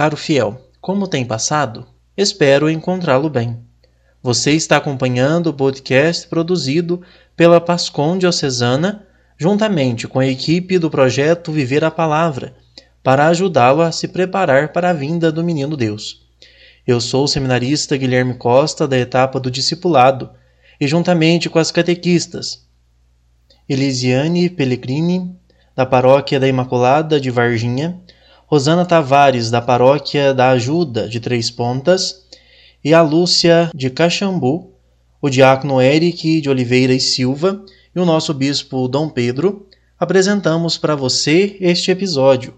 caro fiel, como tem passado? Espero encontrá-lo bem. Você está acompanhando o podcast produzido pela Pascom Diocesana, juntamente com a equipe do projeto Viver a Palavra, para ajudá-lo a se preparar para a vinda do Menino Deus. Eu sou o seminarista Guilherme Costa, da etapa do Discipulado, e juntamente com as catequistas Elisiane Pellegrini, da Paróquia da Imaculada de Varginha, Rosana Tavares, da Paróquia da Ajuda de Três Pontas, e a Lúcia de Caxambu, o diácono Eric de Oliveira e Silva e o nosso bispo Dom Pedro, apresentamos para você este episódio.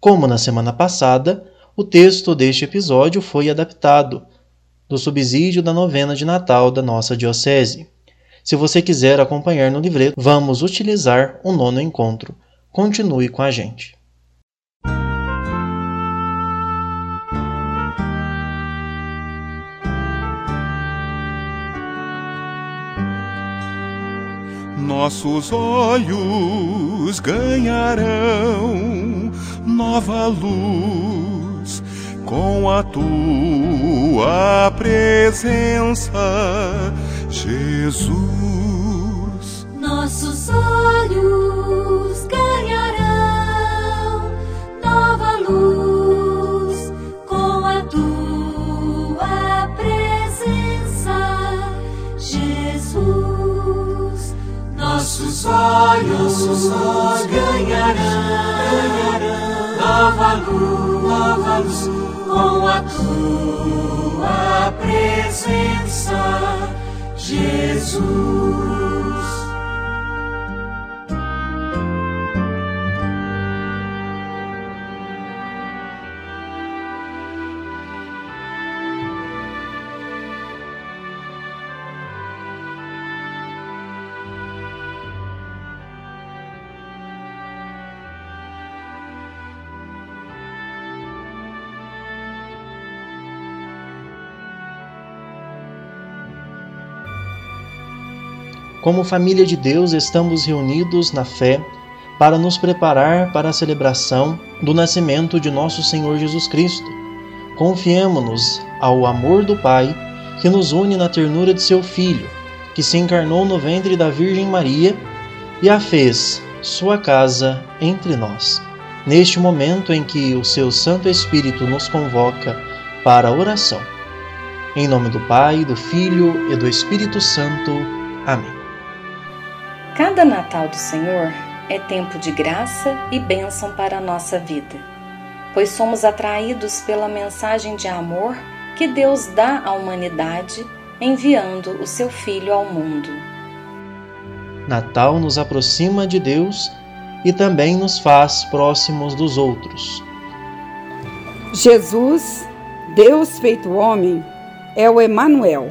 Como na semana passada, o texto deste episódio foi adaptado do subsídio da novena de Natal da nossa Diocese. Se você quiser acompanhar no livreto, vamos utilizar o nono encontro. Continue com a gente. Nossos olhos ganharão nova luz com a tua presença, Jesus. Nossos olhos ganharão nova luz nossos olhos, nossos olhos ganharão, ganharão nova luz, nova luz com a tua presença, Jesus. Como família de Deus, estamos reunidos na fé para nos preparar para a celebração do nascimento de nosso Senhor Jesus Cristo. Confiemo-nos ao amor do Pai que nos une na ternura de seu Filho, que se encarnou no ventre da Virgem Maria e a fez sua casa entre nós. Neste momento em que o seu Santo Espírito nos convoca para a oração. Em nome do Pai, do Filho e do Espírito Santo. Amém. Cada Natal do Senhor é tempo de graça e bênção para a nossa vida, pois somos atraídos pela mensagem de amor que Deus dá à humanidade enviando o seu Filho ao mundo. Natal nos aproxima de Deus e também nos faz próximos dos outros. Jesus, Deus feito homem, é o Emanuel,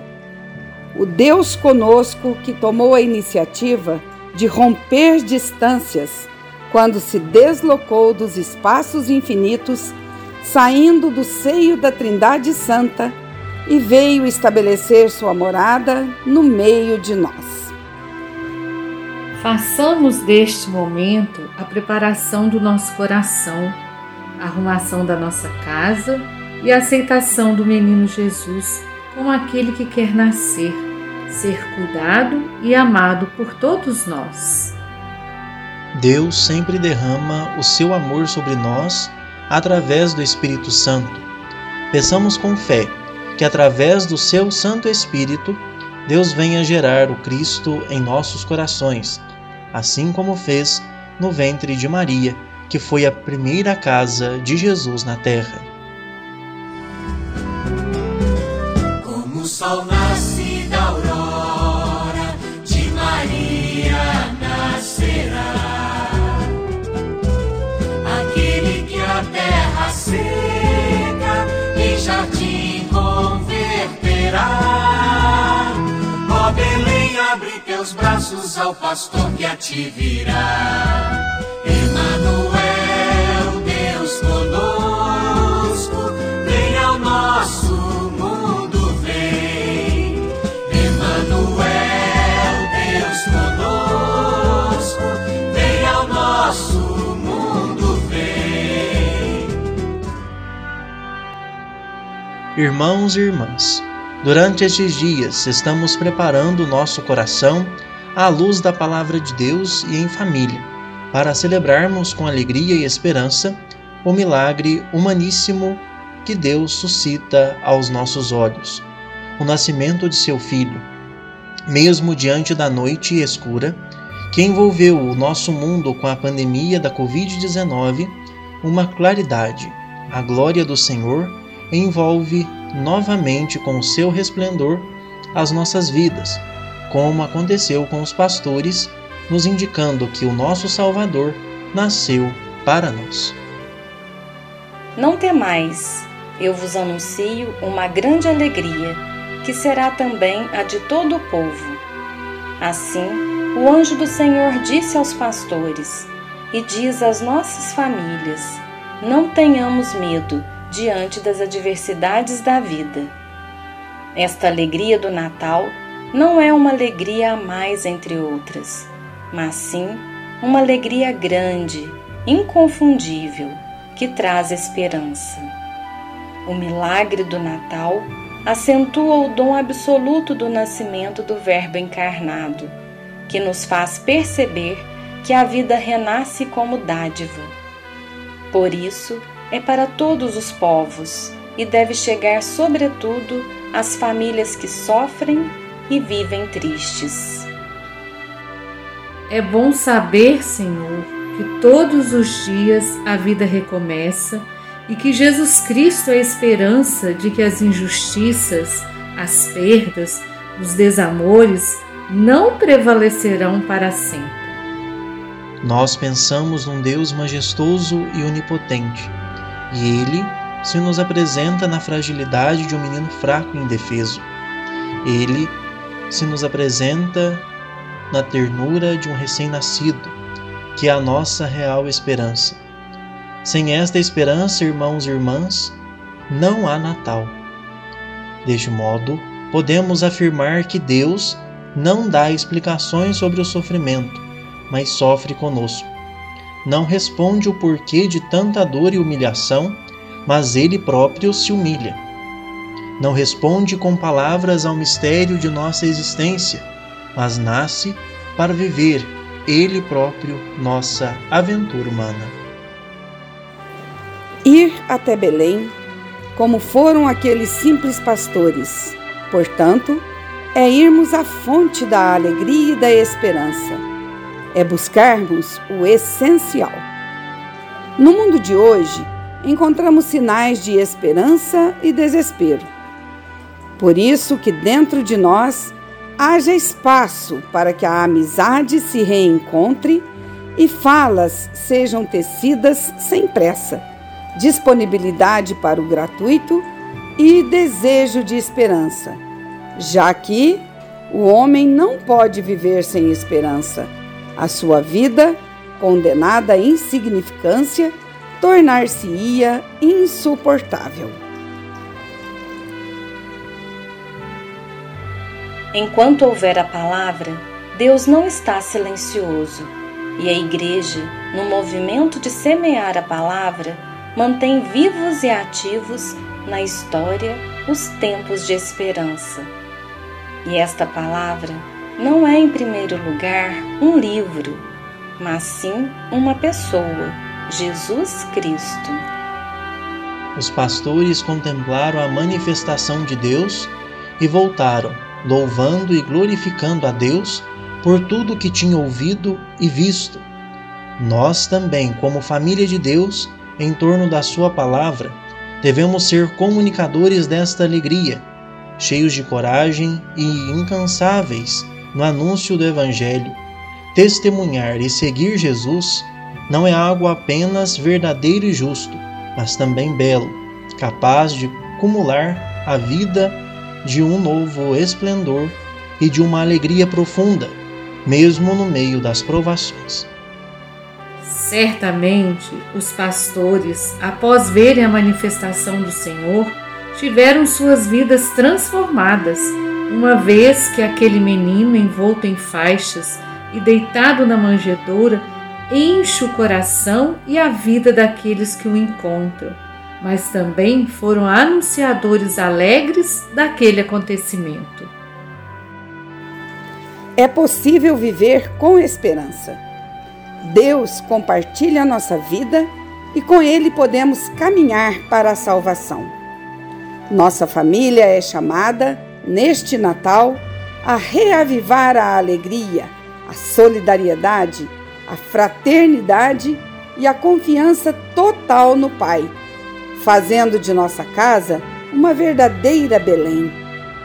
o Deus conosco que tomou a iniciativa de romper distâncias quando se deslocou dos espaços infinitos, saindo do seio da Trindade Santa e veio estabelecer sua morada no meio de nós. Façamos deste momento a preparação do nosso coração, a arrumação da nossa casa e a aceitação do menino Jesus como aquele que quer nascer ser cuidado e amado por todos nós. Deus sempre derrama o seu amor sobre nós através do Espírito Santo. Peçamos com fé que, através do seu Santo Espírito, Deus venha gerar o Cristo em nossos corações, assim como fez no ventre de Maria, que foi a primeira casa de Jesus na terra. Como o Abre teus braços ao pastor que a te virá. Emanuel, Deus conosco, vem ao nosso mundo, vem. Emanuel, Deus conosco, vem ao nosso mundo, vem. Irmãos e irmãs, durante estes dias estamos preparando o nosso coração à luz da palavra de Deus e em família, para celebrarmos com alegria e esperança o milagre humaníssimo que Deus suscita aos nossos olhos, o nascimento de seu Filho. Mesmo diante da noite escura que envolveu o nosso mundo com a pandemia da Covid-19, uma claridade, a glória do Senhor, envolve novamente com o seu resplendor as nossas vidas, como aconteceu com os pastores, nos indicando que o nosso Salvador nasceu para nós. Não temais, eu vos anuncio uma grande alegria, que será também a de todo o povo. Assim, o anjo do Senhor disse aos pastores e diz às nossas famílias: Não tenhamos medo diante das adversidades da vida. Esta alegria do Natal não é uma alegria a mais entre outras, mas sim uma alegria grande, inconfundível, que traz esperança. O milagre do Natal acentua o dom absoluto do nascimento do Verbo encarnado, que nos faz perceber que a vida renasce como dádiva. Por isso, é para todos os povos e deve chegar, sobretudo, às famílias que sofrem e vivem tristes. É bom saber, Senhor, que todos os dias a vida recomeça e que Jesus Cristo é a esperança de que as injustiças, as perdas, os desamores não prevalecerão para sempre. Nós pensamos num Deus majestoso e onipotente e ele se nos apresenta na fragilidade de um menino fraco e indefeso. Ele se nos apresenta na ternura de um recém-nascido, que é a nossa real esperança. Sem esta esperança, irmãos e irmãs, não há Natal. Deste modo, podemos afirmar que Deus não dá explicações sobre o sofrimento, mas sofre conosco não responde o porquê de tanta dor e humilhação, mas ele próprio se humilha. Não responde com palavras ao mistério de nossa existência, mas nasce para viver ele próprio nossa aventura humana. Ir até Belém, como foram aqueles simples pastores, portanto, é irmos à fonte da alegria e da esperança é buscarmos o essencial. No mundo de hoje, encontramos sinais de esperança e desespero. Por isso que dentro de nós haja espaço para que a amizade se reencontre e falas sejam tecidas sem pressa, disponibilidade para o gratuito e desejo de esperança, já que o homem não pode viver sem esperança a sua vida, condenada à insignificância, tornar-se-ia insuportável. Enquanto houver a palavra, Deus não está silencioso, e a Igreja, no movimento de semear a palavra, mantém vivos e ativos na história os tempos de esperança. E esta palavra não é, em primeiro lugar, um livro, mas sim uma pessoa, Jesus Cristo. Os pastores contemplaram a manifestação de Deus e voltaram, louvando e glorificando a Deus por tudo que tinham ouvido e visto. Nós também, como família de Deus, em torno da Sua palavra, devemos ser comunicadores desta alegria, cheios de coragem e incansáveis no anúncio do Evangelho, testemunhar e seguir Jesus não é algo apenas verdadeiro e justo, mas também belo, capaz de acumular a vida de um novo esplendor e de uma alegria profunda, mesmo no meio das provações. Certamente, os pastores, após verem a manifestação do Senhor, tiveram suas vidas transformadas uma vez que aquele menino envolto em faixas e deitado na manjedoura enche o coração e a vida daqueles que o encontram, mas também foram anunciadores alegres daquele acontecimento. É possível viver com esperança. Deus compartilha a nossa vida e com Ele podemos caminhar para a salvação. Nossa família é chamada, neste Natal, a reavivar a alegria, a solidariedade, a fraternidade e a confiança total no Pai, fazendo de nossa casa uma verdadeira Belém,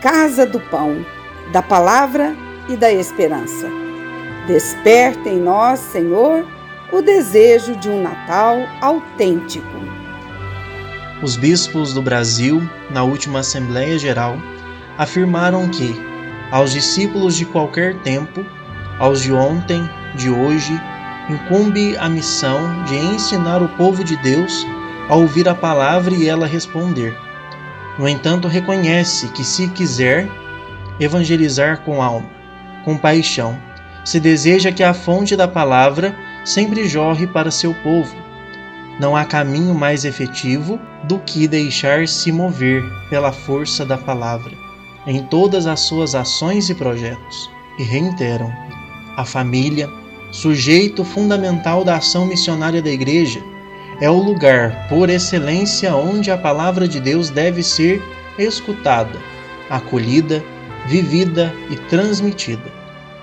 casa do pão, da palavra e da esperança. Desperta em nós, Senhor, o desejo de um Natal autêntico. Os bispos do Brasil, na última Assembleia Geral, afirmaram que, aos discípulos de qualquer tempo, aos de ontem, de hoje, incumbe a missão de ensinar o povo de Deus a ouvir a palavra e ela responder. No entanto, reconhece que, se quiser evangelizar com alma, com paixão, se deseja que a fonte da palavra sempre jorre para seu povo. Não há caminho mais efetivo do que deixar-se mover pela força da palavra em todas as suas ações e projetos. E reiteram: a família, sujeito fundamental da ação missionária da Igreja, é o lugar por excelência onde a palavra de Deus deve ser escutada, acolhida, vivida e transmitida.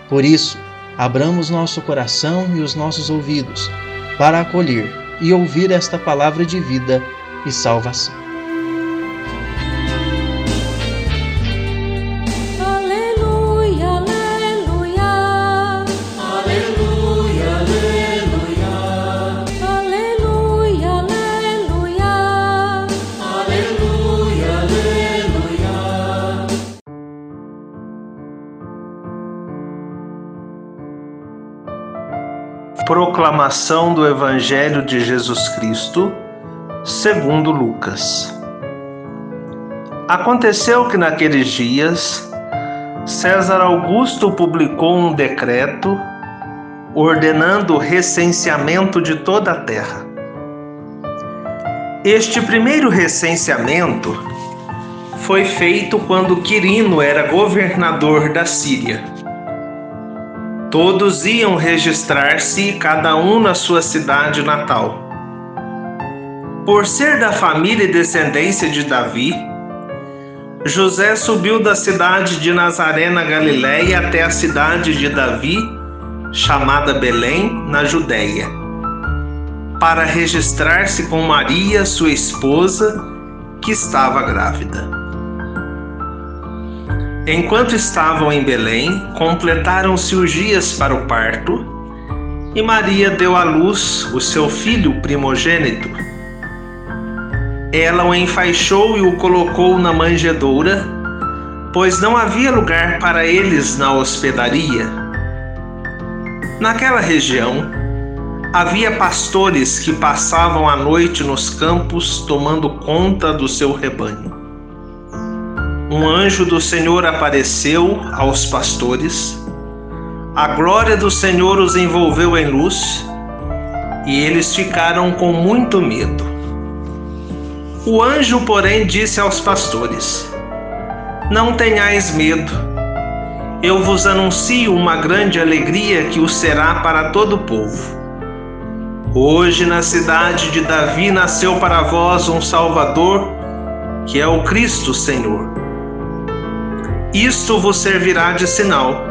Por isso, abramos nosso coração e os nossos ouvidos para acolher e ouvir esta palavra de vida e salvação. Proclamação do Evangelho de Jesus Cristo, segundo Lucas. Aconteceu que naqueles dias César Augusto publicou um decreto ordenando o recenseamento de toda a terra. Este primeiro recenseamento foi feito quando Quirino era governador da Síria. Todos iam registrar-se, cada um na sua cidade natal. Por ser da família e descendência de Davi, José subiu da cidade de Nazaré na Galiléia até a cidade de Davi, chamada Belém, na Judéia, para registrar-se com Maria, sua esposa, que estava grávida. Enquanto estavam em Belém, completaram-se os dias para o parto e Maria deu à luz o seu filho primogênito. Ela o enfaixou e o colocou na manjedoura, pois não havia lugar para eles na hospedaria. Naquela região, havia pastores que passavam a noite nos campos tomando conta do seu rebanho um anjo do Senhor apareceu aos pastores, a glória do Senhor os envolveu em luz e eles ficaram com muito medo. O anjo, porém, disse aos pastores: Não tenhais medo. Eu vos anuncio uma grande alegria que o será para todo o povo. Hoje, na cidade de Davi, nasceu para vós um Salvador, que é o Cristo Senhor. Isto vos servirá de sinal.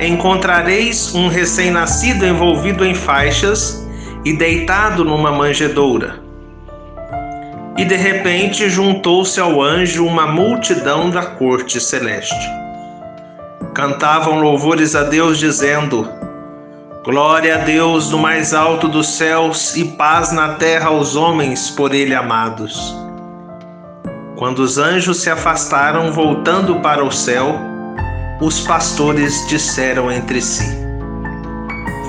Encontrareis um recém-nascido envolvido em faixas e deitado numa manjedoura. E de repente juntou-se ao anjo uma multidão da corte celeste. Cantavam louvores a Deus, dizendo: Glória a Deus no mais alto dos céus e paz na terra aos homens por Ele amados. Quando os anjos se afastaram, voltando para o céu, os pastores disseram entre si: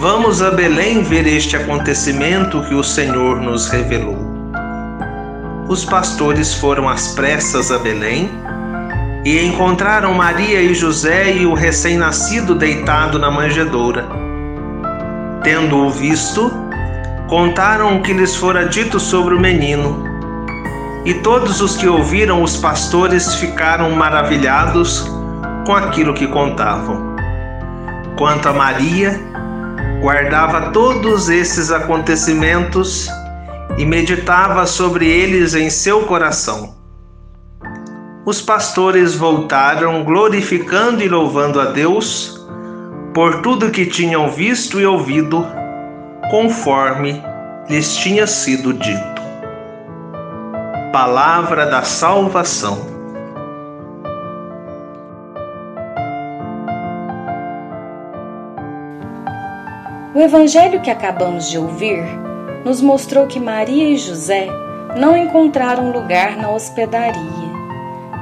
Vamos a Belém ver este acontecimento que o Senhor nos revelou. Os pastores foram às pressas a Belém e encontraram Maria e José e o recém-nascido deitado na manjedoura. Tendo-o visto, contaram o que lhes fora dito sobre o menino E todos os que ouviram os pastores ficaram maravilhados com aquilo que contavam. Quanto a Maria, guardava todos esses acontecimentos e meditava sobre eles em seu coração. Os pastores voltaram glorificando e louvando a Deus por tudo que tinham visto e ouvido, conforme lhes tinha sido dito. Palavra da salvação. O evangelho que acabamos de ouvir nos mostrou que Maria e José não encontraram lugar na hospedaria.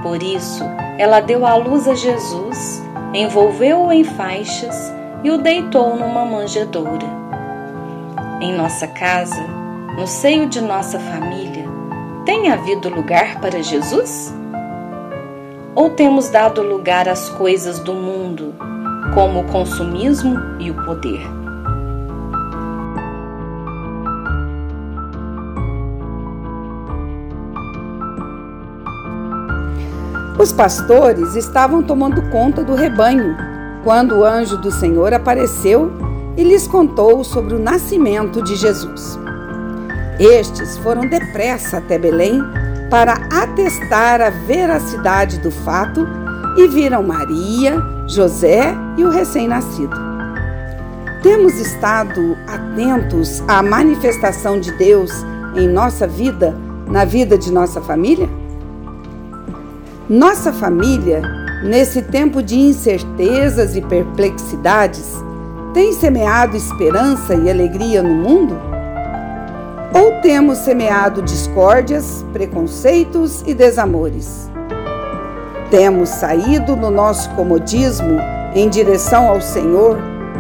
Por isso, ela deu à luz a Jesus, envolveu-o em faixas e o deitou numa manjedoura. Em nossa casa, no seio de nossa família, tem havido lugar para Jesus? Ou temos dado lugar às coisas do mundo, como o consumismo e o poder? Os pastores estavam tomando conta do rebanho quando o anjo do Senhor apareceu e lhes contou sobre o nascimento de Jesus. Estes foram depressa até Belém para atestar a veracidade do fato e viram Maria, José e o recém-nascido. Temos estado atentos à manifestação de Deus em nossa vida, na vida de nossa família? Nossa família, nesse tempo de incertezas e perplexidades, tem semeado esperança e alegria no mundo? Ou temos semeado discórdias, preconceitos e desamores? Temos saído no nosso comodismo em direção ao Senhor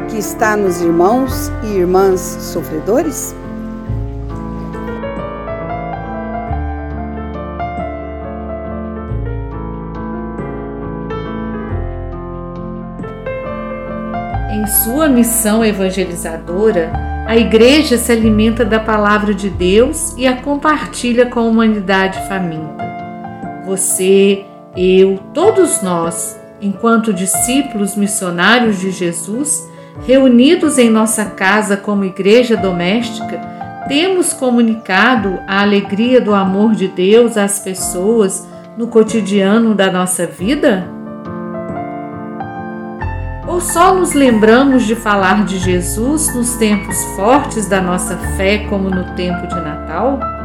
que está nos irmãos e irmãs sofredores? Em sua missão evangelizadora, a Igreja se alimenta da palavra de Deus e a compartilha com a humanidade faminta. Você, eu, todos nós, enquanto discípulos missionários de Jesus, reunidos em nossa casa como igreja doméstica, temos comunicado a alegria do amor de Deus às pessoas no cotidiano da nossa vida? Ou só nos lembramos de falar de Jesus nos tempos fortes da nossa fé, como no tempo de Natal?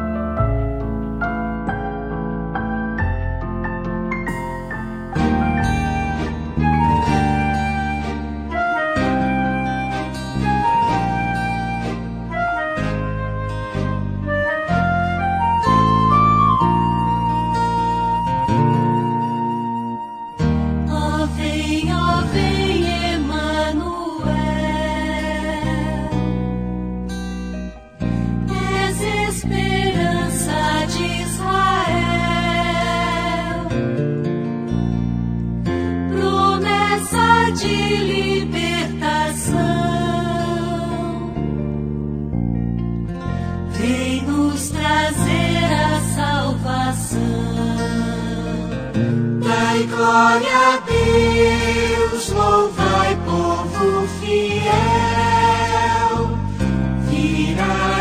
Fiel. Virá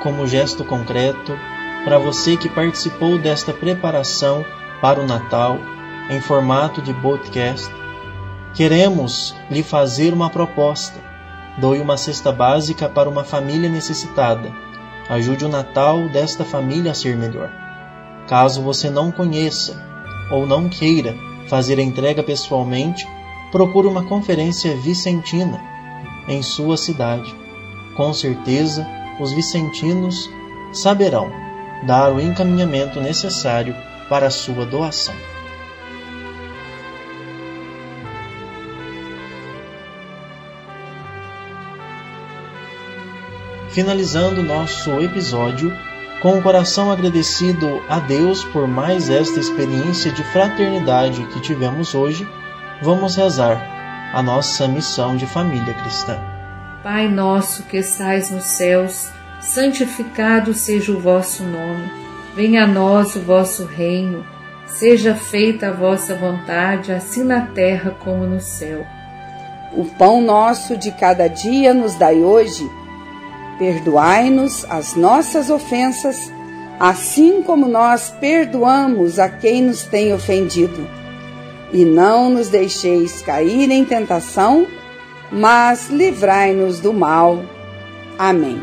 como gesto concreto para você que participou desta preparação para o Natal em formato de podcast, queremos lhe fazer uma proposta. Doe uma cesta básica para uma família necessitada. Ajude o Natal desta família a ser melhor. Caso você não conheça ou não queira fazer a entrega pessoalmente, procure uma conferência vicentina em sua cidade. Com certeza, os vicentinos saberão dar o encaminhamento necessário para a sua doação. Finalizando nosso episódio, Com o coração agradecido a Deus por mais esta experiência de fraternidade que tivemos hoje, vamos rezar a nossa missão de família cristã. Pai nosso que estais nos céus, santificado seja o vosso nome. Venha a nós o vosso reino. Seja feita a vossa vontade, assim na terra como no céu. O pão nosso de cada dia nos dai hoje Perdoai-nos as nossas ofensas, assim como nós perdoamos a quem nos tem ofendido. E não nos deixeis cair em tentação, mas livrai-nos do mal. Amém.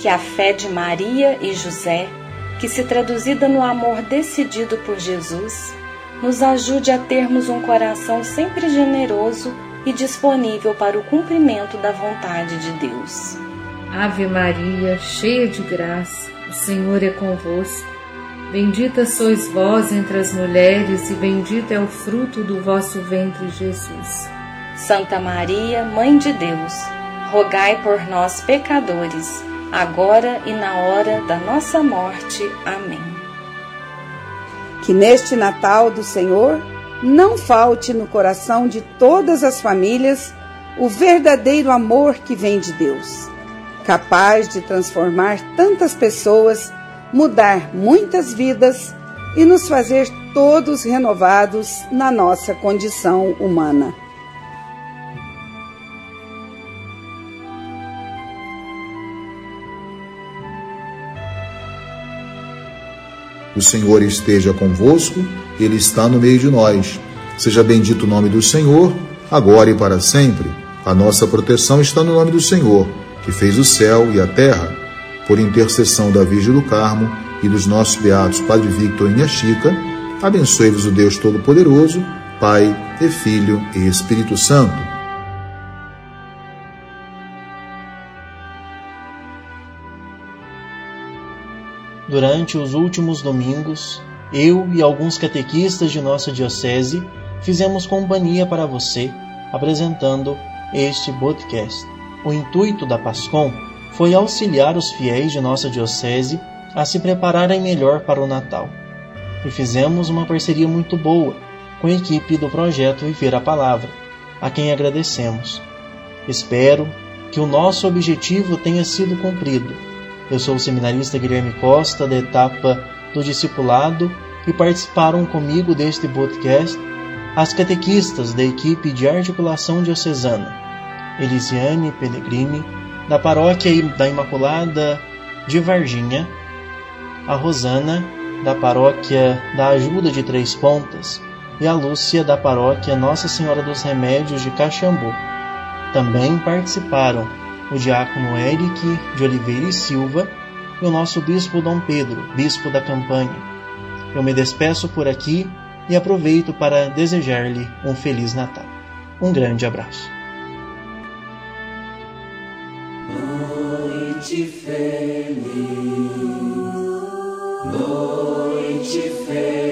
Que a fé de Maria e José, que se traduzida no amor decidido por Jesus, nos ajude a termos um coração sempre generoso e disponível para o cumprimento da vontade de Deus. Ave Maria, cheia de graça, o Senhor é convosco. Bendita sois vós entre as mulheres, e bendito é o fruto do vosso ventre, Jesus. Santa Maria, Mãe de Deus, rogai por nós, pecadores, agora e na hora da nossa morte. Amém. Que neste Natal do Senhor não falte no coração de todas as famílias o verdadeiro amor que vem de Deus capaz de transformar tantas pessoas, mudar muitas vidas e nos fazer todos renovados na nossa condição humana. O Senhor esteja convosco, Ele está no meio de nós. Seja bendito o nome do Senhor, agora e para sempre. A nossa proteção está no nome do Senhor que fez o céu e a terra, por intercessão da Virgem do Carmo e dos nossos beatos Padre Victor e Minha Chica, abençoe-vos o Deus Todo-Poderoso, Pai e Filho e Espírito Santo. Durante os últimos domingos, eu e alguns catequistas de nossa diocese fizemos companhia para você, apresentando este podcast. O intuito da PASCOM foi auxiliar os fiéis de nossa Diocese a se prepararem melhor para o Natal. E fizemos uma parceria muito boa com a equipe do projeto Viver a Palavra, a quem agradecemos. Espero que o nosso objetivo tenha sido cumprido. Eu sou o seminarista Guilherme Costa, da etapa do discipulado, e participaram comigo deste podcast as catequistas da equipe de articulação diocesana Elisiane Pellegrini, da Paróquia da Imaculada de Varginha, a Rosana, da Paróquia da Ajuda de Três Pontas, e a Lúcia, da Paróquia Nossa Senhora dos Remédios de Caxambu. Também participaram o diácono Eric de Oliveira e Silva e o nosso bispo Dom Pedro, bispo da campanha. Eu me despeço por aqui e aproveito para desejar-lhe um Feliz Natal. Um grande abraço. Feliz, noite feliz,